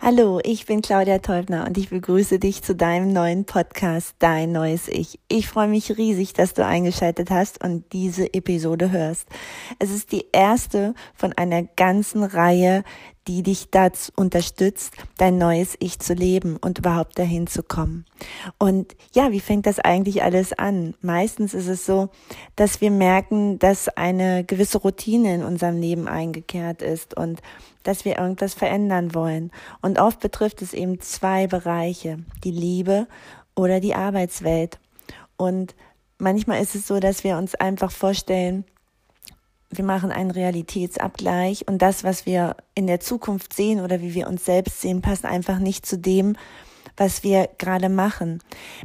Hallo, ich bin Claudia Teubner und ich begrüße dich zu deinem neuen Podcast Dein neues Ich. Ich freue mich riesig, dass du eingeschaltet hast und diese Episode hörst. Es ist die erste von einer ganzen Reihe, die dich dazu unterstützt, dein neues Ich zu leben und überhaupt dahin zu kommen. Und ja, wie fängt das eigentlich alles an? Meistens ist es so, dass wir merken, dass eine gewisse Routine in unserem Leben eingekehrt ist und dass wir irgendwas verändern wollen. Und oft betrifft es eben zwei Bereiche, die Liebe oder die Arbeitswelt. Und manchmal ist es so, dass wir uns einfach vorstellen, wir machen einen Realitätsabgleich und das, was wir in der Zukunft sehen oder wie wir uns selbst sehen, passt einfach nicht zu dem, was wir gerade machen.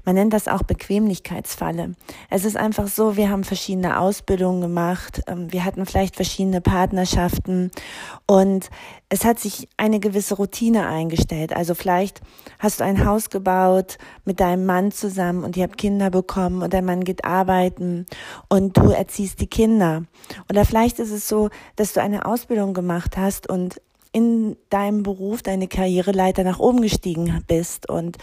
Man nennt das auch Bequemlichkeitsfalle. Es ist einfach so, wir haben verschiedene Ausbildungen gemacht, ähm, wir hatten vielleicht verschiedene Partnerschaften und es hat sich eine gewisse Routine eingestellt. Also vielleicht hast du ein Haus gebaut mit deinem Mann zusammen und ihr habt Kinder bekommen und dein Mann geht arbeiten und du erziehst die Kinder. Oder vielleicht ist es so, dass du eine Ausbildung gemacht hast und in deinem Beruf deine Karriereleiter nach oben gestiegen bist und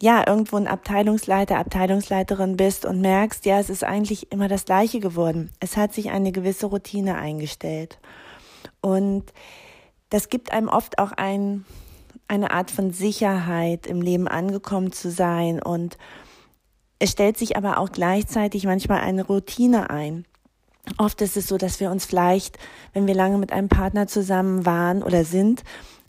ja, irgendwo ein Abteilungsleiter, Abteilungsleiterin bist und merkst, ja, es ist eigentlich immer das Gleiche geworden. Es hat sich eine gewisse Routine eingestellt. Und das gibt einem oft auch ein, eine Art von Sicherheit, im Leben angekommen zu sein. Und es stellt sich aber auch gleichzeitig manchmal eine Routine ein. Oft ist es so, dass wir uns vielleicht, wenn wir lange mit einem Partner zusammen waren oder sind,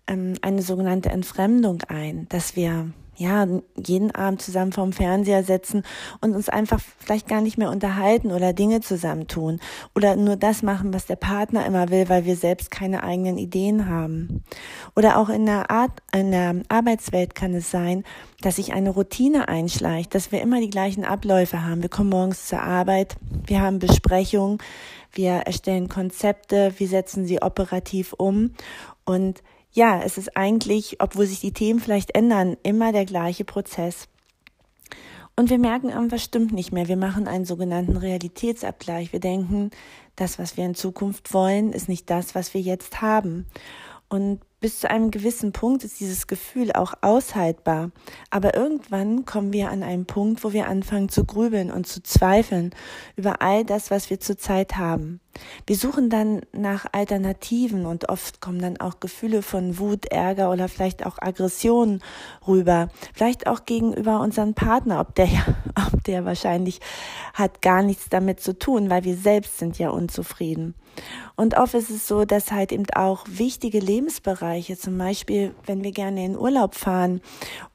ähm, eine sogenannte Entfremdung ein, dass wir ja, jeden Abend zusammen vorm Fernseher sitzen und uns einfach vielleicht gar nicht mehr unterhalten oder Dinge zusammen tun oder nur das machen, was der Partner immer will, weil wir selbst keine eigenen Ideen haben. Oder auch in der Art, in der Arbeitswelt kann es sein, dass sich eine Routine einschleicht, dass wir immer die gleichen Abläufe haben. Wir kommen morgens zur Arbeit, wir haben Besprechungen, wir erstellen Konzepte, wir setzen sie operativ um und ja, es ist eigentlich, obwohl sich die Themen vielleicht ändern, immer der gleiche Prozess. Und wir merken, irgendwas stimmt nicht mehr. Wir machen einen sogenannten Realitätsabgleich. Wir denken, das, was wir in Zukunft wollen, ist nicht das, was wir jetzt haben. Und bis zu einem gewissen Punkt ist dieses Gefühl auch aushaltbar. Aber irgendwann kommen wir an einen Punkt, wo wir anfangen zu grübeln und zu zweifeln über all das, was wir zurzeit haben. Wir suchen dann nach Alternativen und oft kommen dann auch Gefühle von Wut, Ärger oder vielleicht auch Aggression rüber. Vielleicht auch gegenüber unserem Partner, ob der, ob der wahrscheinlich hat gar nichts damit zu tun, weil wir selbst sind ja unzufrieden. Und oft ist es so, dass halt eben auch wichtige Lebensbereiche, zum Beispiel, wenn wir gerne in Urlaub fahren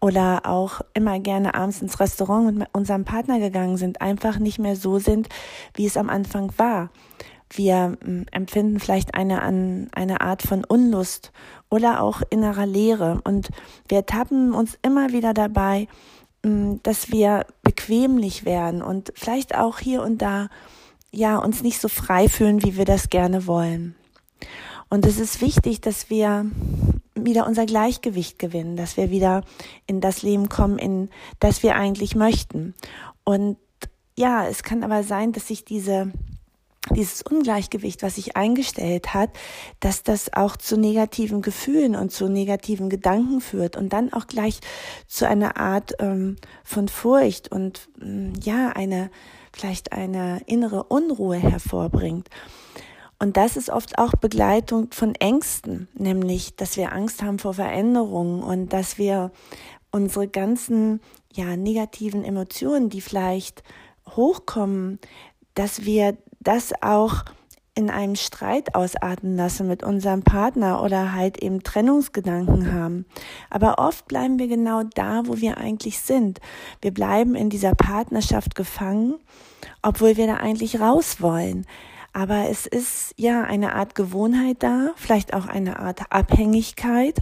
oder auch immer gerne abends ins Restaurant mit unserem Partner gegangen sind, einfach nicht mehr so sind, wie es am Anfang war. Wir hm, empfinden vielleicht eine, eine Art von Unlust oder auch innerer Leere. Und wir tappen uns immer wieder dabei, hm, dass wir bequemlich werden und vielleicht auch hier und da ja, uns nicht so frei fühlen, wie wir das gerne wollen. Und es ist wichtig, dass wir wieder unser Gleichgewicht gewinnen, dass wir wieder in das Leben kommen, in das wir eigentlich möchten. Und ja, es kann aber sein, dass sich diese dieses Ungleichgewicht, was sich eingestellt hat, dass das auch zu negativen Gefühlen und zu negativen Gedanken führt und dann auch gleich zu einer Art ähm, von Furcht und ähm, ja, eine vielleicht eine innere Unruhe hervorbringt. Und das ist oft auch Begleitung von Ängsten, nämlich, dass wir Angst haben vor Veränderungen und dass wir unsere ganzen, ja, negativen Emotionen, die vielleicht hochkommen, dass wir das auch in einem Streit ausarten lassen mit unserem Partner oder halt eben Trennungsgedanken haben. Aber oft bleiben wir genau da, wo wir eigentlich sind. Wir bleiben in dieser Partnerschaft gefangen, obwohl wir da eigentlich raus wollen. Aber es ist ja eine Art Gewohnheit da, vielleicht auch eine Art Abhängigkeit.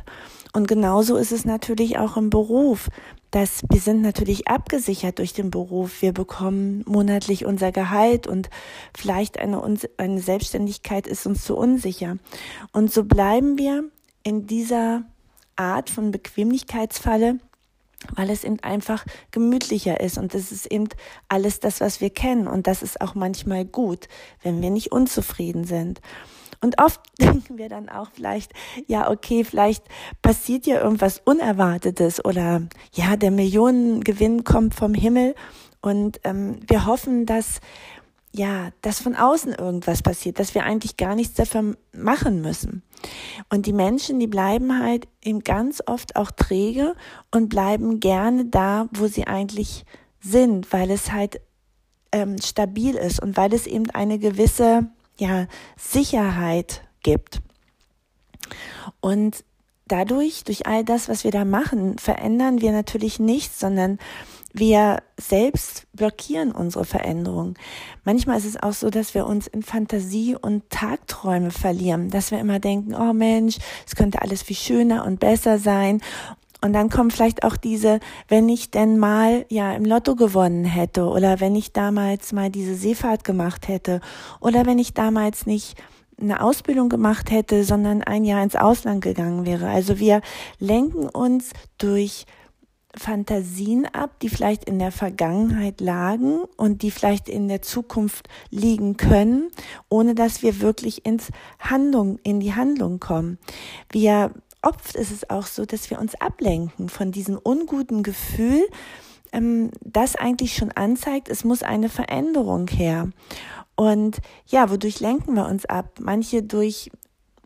Und genauso ist es natürlich auch im Beruf dass wir sind natürlich abgesichert durch den Beruf. Wir bekommen monatlich unser Gehalt und vielleicht eine, eine Selbstständigkeit ist uns zu unsicher. Und so bleiben wir in dieser Art von Bequemlichkeitsfalle, weil es eben einfach gemütlicher ist. Und es ist eben alles das, was wir kennen. Und das ist auch manchmal gut, wenn wir nicht unzufrieden sind. Und oft denken wir dann auch vielleicht, ja, okay, vielleicht passiert ja irgendwas Unerwartetes oder ja, der Millionengewinn kommt vom Himmel. Und ähm, wir hoffen, dass ja, dass von außen irgendwas passiert, dass wir eigentlich gar nichts dafür machen müssen. Und die Menschen, die bleiben halt eben ganz oft auch träge und bleiben gerne da, wo sie eigentlich sind, weil es halt ähm, stabil ist und weil es eben eine gewisse ja, Sicherheit gibt. Und dadurch, durch all das, was wir da machen, verändern wir natürlich nichts, sondern wir selbst blockieren unsere Veränderung. Manchmal ist es auch so, dass wir uns in Fantasie und Tagträume verlieren, dass wir immer denken, oh Mensch, es könnte alles viel schöner und besser sein. Und dann kommt vielleicht auch diese, wenn ich denn mal ja im Lotto gewonnen hätte oder wenn ich damals mal diese Seefahrt gemacht hätte oder wenn ich damals nicht eine Ausbildung gemacht hätte, sondern ein Jahr ins Ausland gegangen wäre. Also wir lenken uns durch Fantasien ab, die vielleicht in der Vergangenheit lagen und die vielleicht in der Zukunft liegen können, ohne dass wir wirklich ins Handlung, in die Handlung kommen. Wir, oft ist es auch so, dass wir uns ablenken von diesem unguten Gefühl, ähm, das eigentlich schon anzeigt, es muss eine Veränderung her. Und ja, wodurch lenken wir uns ab? Manche durch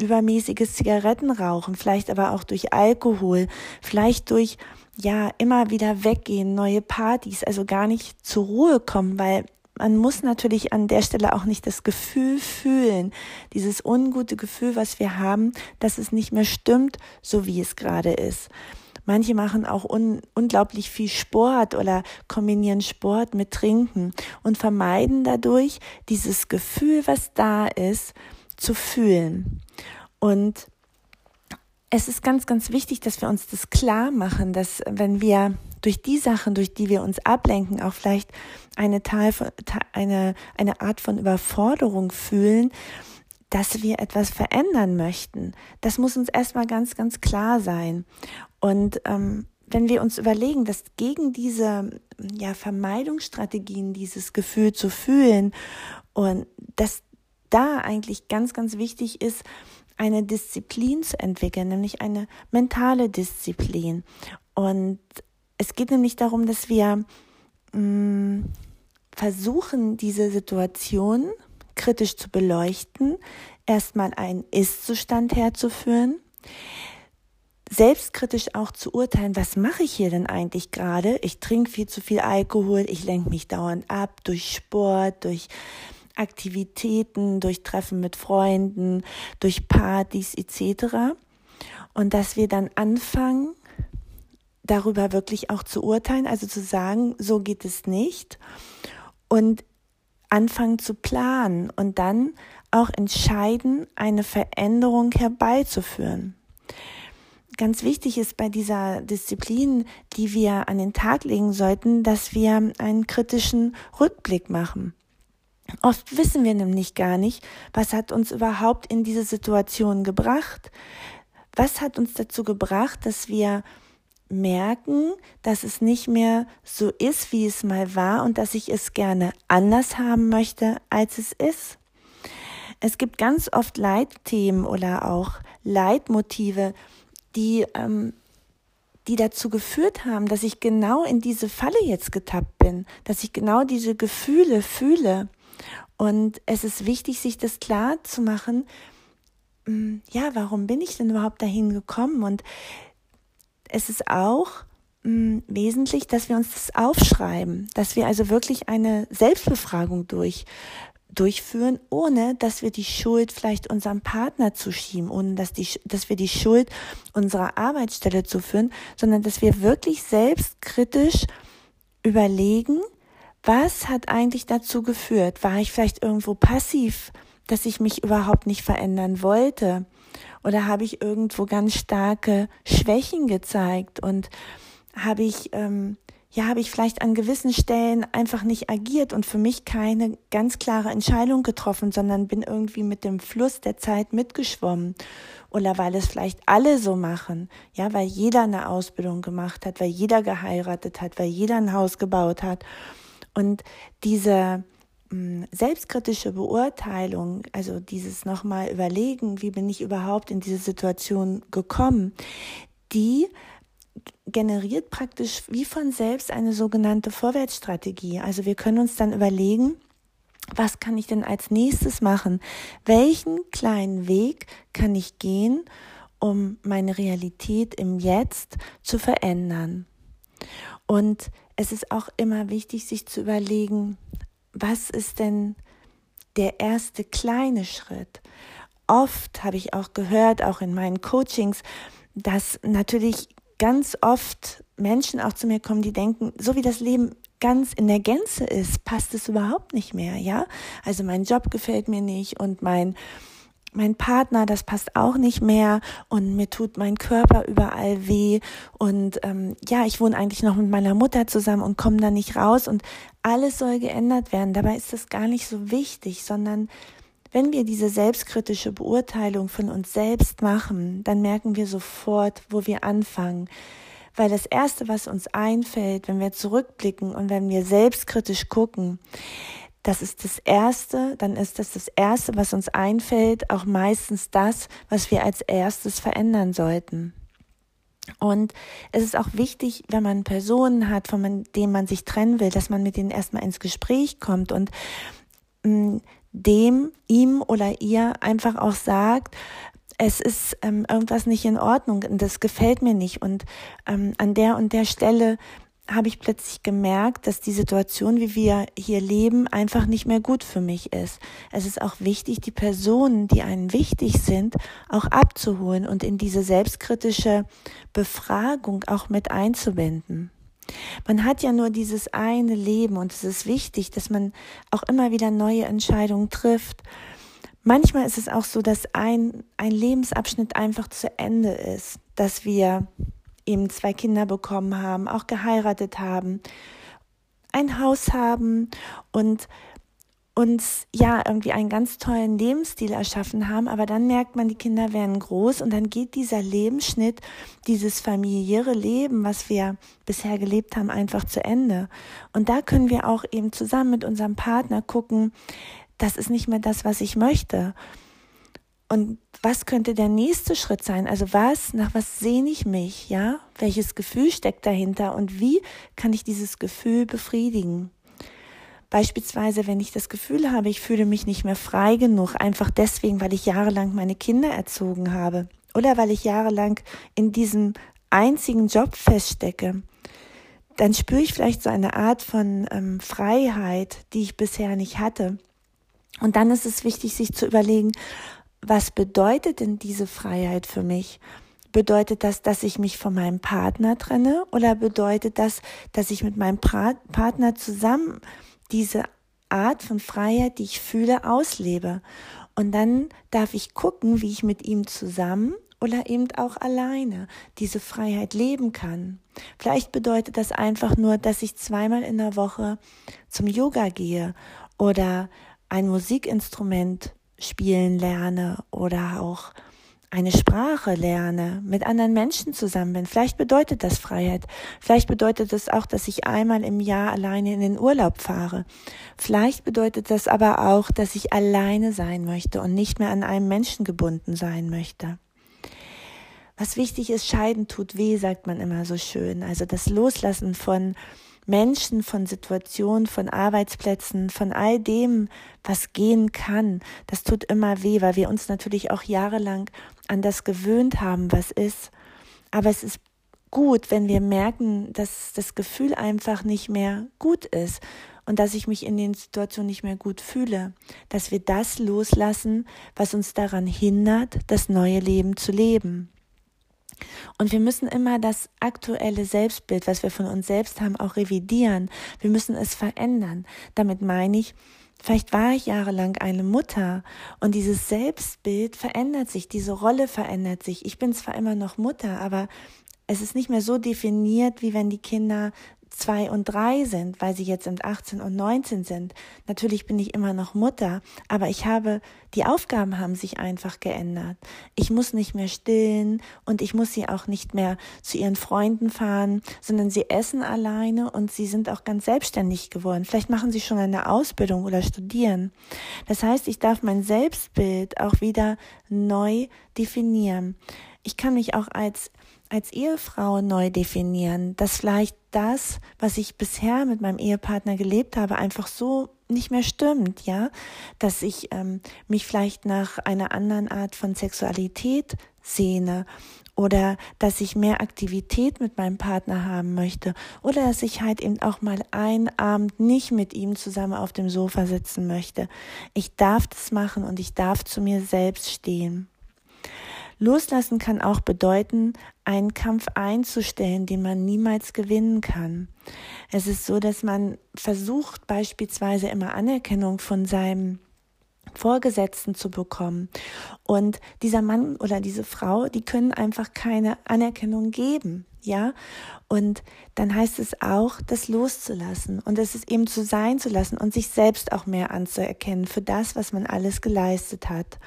übermäßiges Zigarettenrauchen, vielleicht aber auch durch Alkohol, vielleicht durch ja, immer wieder weggehen, neue Partys, also gar nicht zur Ruhe kommen, weil man muss natürlich an der Stelle auch nicht das Gefühl fühlen, dieses ungute Gefühl, was wir haben, dass es nicht mehr stimmt, so wie es gerade ist. Manche machen auch un unglaublich viel Sport oder kombinieren Sport mit Trinken und vermeiden dadurch dieses Gefühl, was da ist, zu fühlen. Und es ist ganz, ganz wichtig, dass wir uns das klar machen, dass wenn wir durch die Sachen, durch die wir uns ablenken, auch vielleicht eine, Teil von, eine, eine Art von Überforderung fühlen, dass wir etwas verändern möchten. Das muss uns erstmal ganz, ganz klar sein. Und ähm, wenn wir uns überlegen, dass gegen diese ja, Vermeidungsstrategien, dieses Gefühl zu fühlen und dass da eigentlich ganz, ganz wichtig ist, eine Disziplin zu entwickeln, nämlich eine mentale Disziplin. Und es geht nämlich darum, dass wir mh, mm, versuchen, diese Situation kritisch zu beleuchten, erstmal einen Ist-Zustand herzuführen, selbstkritisch auch zu urteilen, was mache ich hier denn eigentlich gerade? Ich trinke viel zu viel Alkohol, ich lenke mich dauernd ab durch Sport, durch Aktivitäten, durch Treffen mit Freunden, durch Partys etc. Und dass wir dann anfangen, darüber wirklich auch zu urteilen, also zu sagen, so geht es nicht und anfangen zu planen und dann auch entscheiden, eine Veränderung herbeizuführen. Ganz wichtig ist bei dieser Disziplin, die wir an den Tag legen sollten, dass wir einen kritischen Rückblick machen. Oft wissen wir nämlich gar nicht, was hat uns überhaupt in diese Situation gebracht. Was hat uns dazu gebracht, dass wir merken, dass es nicht mehr so ist, wie es mal war und dass ich es gerne anders haben möchte, als es ist. Es gibt ganz oft Leitthemen oder auch Leitmotive, die, ähm, die dazu geführt haben, dass ich genau in diese Falle jetzt getappt bin, dass ich genau diese Gefühle fühle. Und es ist wichtig, sich das klar zu machen, mm, ja, warum bin ich denn überhaupt dahin gekommen? Und es ist auch mh, mm, wesentlich, dass wir uns das aufschreiben, dass wir also wirklich eine Selbstbefragung durch, durchführen, ohne dass wir die Schuld vielleicht unserem Partner zuschieben, ohne dass, die, dass wir die Schuld unserer Arbeitsstelle zuführen, sondern dass wir wirklich selbstkritisch überlegen, was hat eigentlich dazu geführt? War ich vielleicht irgendwo passiv, dass ich mich überhaupt nicht verändern wollte? Oder habe ich irgendwo ganz starke Schwächen gezeigt und habe ich, ähm, ja, habe ich vielleicht an gewissen Stellen einfach nicht agiert und für mich keine ganz klare Entscheidung getroffen, sondern bin irgendwie mit dem Fluss der Zeit mitgeschwommen. Oder weil es vielleicht alle so machen, ja, weil jeder eine Ausbildung gemacht hat, weil jeder geheiratet hat, weil jeder ein Haus gebaut hat und diese, hm, selbstkritische Beurteilung, also dieses nochmal überlegen, wie bin ich überhaupt in diese Situation gekommen, die generiert praktisch wie von selbst eine sogenannte Vorwärtsstrategie. Also wir können uns dann überlegen, was kann ich denn als nächstes machen? Welchen kleinen Weg kann ich gehen, um meine Realität im Jetzt zu verändern? Und es ist auch immer wichtig, sich zu überlegen, was ist denn der erste kleine Schritt? Oft habe ich auch gehört, auch in meinen Coachings, dass natürlich ganz oft Menschen auch zu mir kommen, die denken, so wie das Leben ganz in der Gänze ist, passt es überhaupt nicht mehr, ja? Also mein Job gefällt mir nicht und mein mein Partner, das passt auch nicht mehr und mir tut mein Körper überall weh und ähm, ja, ich wohne eigentlich noch mit meiner Mutter zusammen und komme da nicht raus und alles soll geändert werden. Dabei ist das gar nicht so wichtig, sondern wenn wir diese selbstkritische Beurteilung von uns selbst machen, dann merken wir sofort, wo wir anfangen. Weil das Erste, was uns einfällt, wenn wir zurückblicken und wenn wir selbstkritisch gucken, das ist das Erste, dann ist das das Erste, was uns einfällt, auch meistens das, was wir als erstes verändern sollten. Und es ist auch wichtig, wenn man Personen hat, von denen man sich trennen will, dass man mit denen erstmal ins Gespräch kommt und mm, dem, ihm oder ihr einfach auch sagt, es ist ähm, irgendwas nicht in Ordnung und das gefällt mir nicht. Und ähm, an der und der Stelle habe ich plötzlich gemerkt, dass die Situation, wie wir hier leben, einfach nicht mehr gut für mich ist. Es ist auch wichtig, die Personen, die einen wichtig sind, auch abzuholen und in diese selbstkritische Befragung auch mit einzubinden. Man hat ja nur dieses eine Leben und es ist wichtig, dass man auch immer wieder neue Entscheidungen trifft. Manchmal ist es auch so, dass ein, ein Lebensabschnitt einfach zu Ende ist, dass wir eben zwei Kinder bekommen haben, auch geheiratet haben, ein Haus haben und uns ja irgendwie einen ganz tollen Lebensstil erschaffen haben, aber dann merkt man, die Kinder werden groß und dann geht dieser Lebensschnitt, dieses familiäre Leben, was wir bisher gelebt haben, einfach zu Ende. Und da können wir auch eben zusammen mit unserem Partner gucken, das ist nicht mehr das, was ich möchte. Und was könnte der nächste Schritt sein? Also was, nach was sehne ich mich, ja? Welches Gefühl steckt dahinter und wie kann ich dieses Gefühl befriedigen? Beispielsweise, wenn ich das Gefühl habe, ich fühle mich nicht mehr frei genug, einfach deswegen, weil ich jahrelang meine Kinder erzogen habe oder weil ich jahrelang in diesem einzigen Job feststecke, dann spüre ich vielleicht so eine Art von ähm, Freiheit, die ich bisher nicht hatte. Und dann ist es wichtig, sich zu überlegen, was bedeutet denn diese Freiheit für mich? Bedeutet das, dass ich mich von meinem Partner trenne oder bedeutet das, dass ich mit meinem Partner zusammen diese Art von Freiheit, die ich fühle, auslebe. Und dann darf ich gucken, wie ich mit ihm zusammen oder eben auch alleine diese Freiheit leben kann. Vielleicht bedeutet das einfach nur, dass ich zweimal in der Woche zum Yoga gehe oder ein Musikinstrument spielen lerne oder auch eine Sprache lerne, mit anderen Menschen zusammen bin. Vielleicht bedeutet das Freiheit. Vielleicht bedeutet das auch, dass ich einmal im Jahr alleine in den Urlaub fahre. Vielleicht bedeutet das aber auch, dass ich alleine sein möchte und nicht mehr an einem Menschen gebunden sein möchte. Was wichtig ist, scheiden tut weh, sagt man immer so schön. Also das Loslassen von Menschen, von Situationen, von Arbeitsplätzen, von all dem, was gehen kann. Das tut immer weh, weil wir uns natürlich auch jahrelang an das gewöhnt haben, was ist. Aber es ist gut, wenn wir merken, dass das Gefühl einfach nicht mehr gut ist und dass ich mich in den Situationen nicht mehr gut fühle, dass wir das loslassen, was uns daran hindert, das neue Leben zu leben. Und wir müssen immer das aktuelle Selbstbild, was wir von uns selbst haben, auch revidieren. Wir müssen es verändern. Damit meine ich, vielleicht war ich jahrelang eine Mutter und dieses Selbstbild verändert sich, diese Rolle verändert sich. Ich bin zwar immer noch Mutter, aber es ist nicht mehr so definiert, wie wenn die Kinder zwei und drei sind, weil sie jetzt sind 18 und 19 sind. Natürlich bin ich immer noch Mutter, aber ich habe, die Aufgaben haben sich einfach geändert. Ich muss nicht mehr stillen und ich muss sie auch nicht mehr zu ihren Freunden fahren, sondern sie essen alleine und sie sind auch ganz selbstständig geworden. Vielleicht machen sie schon eine Ausbildung oder studieren. Das heißt, ich darf mein Selbstbild auch wieder neu definieren. Ich kann mich auch als als Ehefrau neu definieren, dass vielleicht das, was ich bisher mit meinem Ehepartner gelebt habe, einfach so nicht mehr stimmt, ja, dass ich ähm, mich vielleicht nach einer anderen Art von Sexualität sehne oder dass ich mehr Aktivität mit meinem Partner haben möchte oder dass ich halt eben auch mal einen Abend nicht mit ihm zusammen auf dem Sofa sitzen möchte. Ich darf das machen und ich darf zu mir selbst stehen. Loslassen kann auch bedeuten, einen Kampf einzustellen, den man niemals gewinnen kann. Es ist so, dass man versucht beispielsweise immer Anerkennung von seinem Vorgesetzten zu bekommen. Und dieser Mann oder diese Frau, die können einfach keine Anerkennung geben. Ja, und dann heißt es auch, das loszulassen und es ist eben zu sein zu lassen und sich selbst auch mehr anzuerkennen für das, was man alles geleistet hat.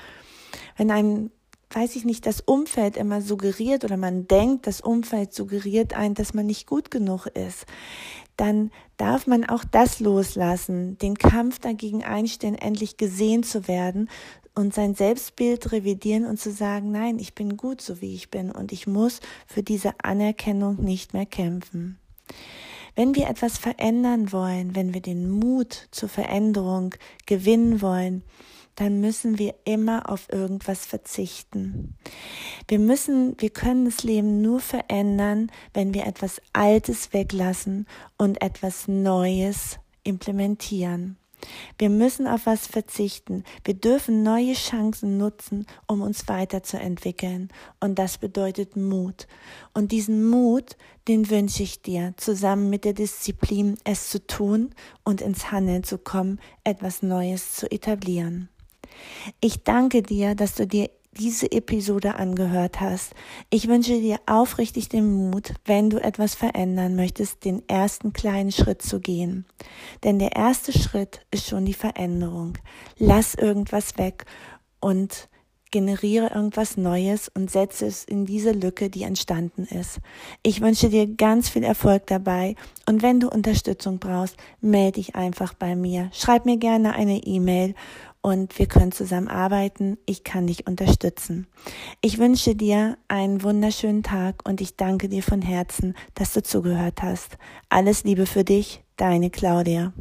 Wenn ein weiß ich nicht, das Umfeld immer suggeriert oder man denkt, das Umfeld suggeriert ein, dass man nicht gut genug ist, dann darf man auch das loslassen, den Kampf dagegen einstellen, endlich gesehen zu werden und sein Selbstbild revidieren und zu sagen, nein, ich bin gut so wie ich bin und ich muss für diese Anerkennung nicht mehr kämpfen. Wenn wir etwas verändern wollen, wenn wir den Mut zur Veränderung gewinnen wollen, dann müssen wir immer auf irgendwas verzichten. Wir müssen, wir können das Leben nur verändern, wenn wir etwas Altes weglassen und etwas Neues implementieren. Wir müssen auf was verzichten. Wir dürfen neue Chancen nutzen, um uns weiterzuentwickeln. Und das bedeutet Mut. Und diesen Mut, den wünsche ich dir, zusammen mit der Disziplin, es zu tun und ins Handeln zu kommen, etwas Neues zu etablieren. Ich danke dir, dass du dir diese Episode angehört hast. Ich wünsche dir aufrichtig den Mut, wenn du etwas verändern möchtest, den ersten kleinen Schritt zu gehen. Denn der erste Schritt ist schon die Veränderung. Lass irgendwas weg und generiere irgendwas Neues und setze es in diese Lücke, die entstanden ist. Ich wünsche dir ganz viel Erfolg dabei und wenn du Unterstützung brauchst, melde dich einfach bei mir. Schreib mir gerne eine E-Mail und wir können zusammen arbeiten. Ich kann dich unterstützen. Ich wünsche dir einen wunderschönen Tag und ich danke dir von Herzen, dass du zugehört hast. Alles Liebe für dich, deine Claudia.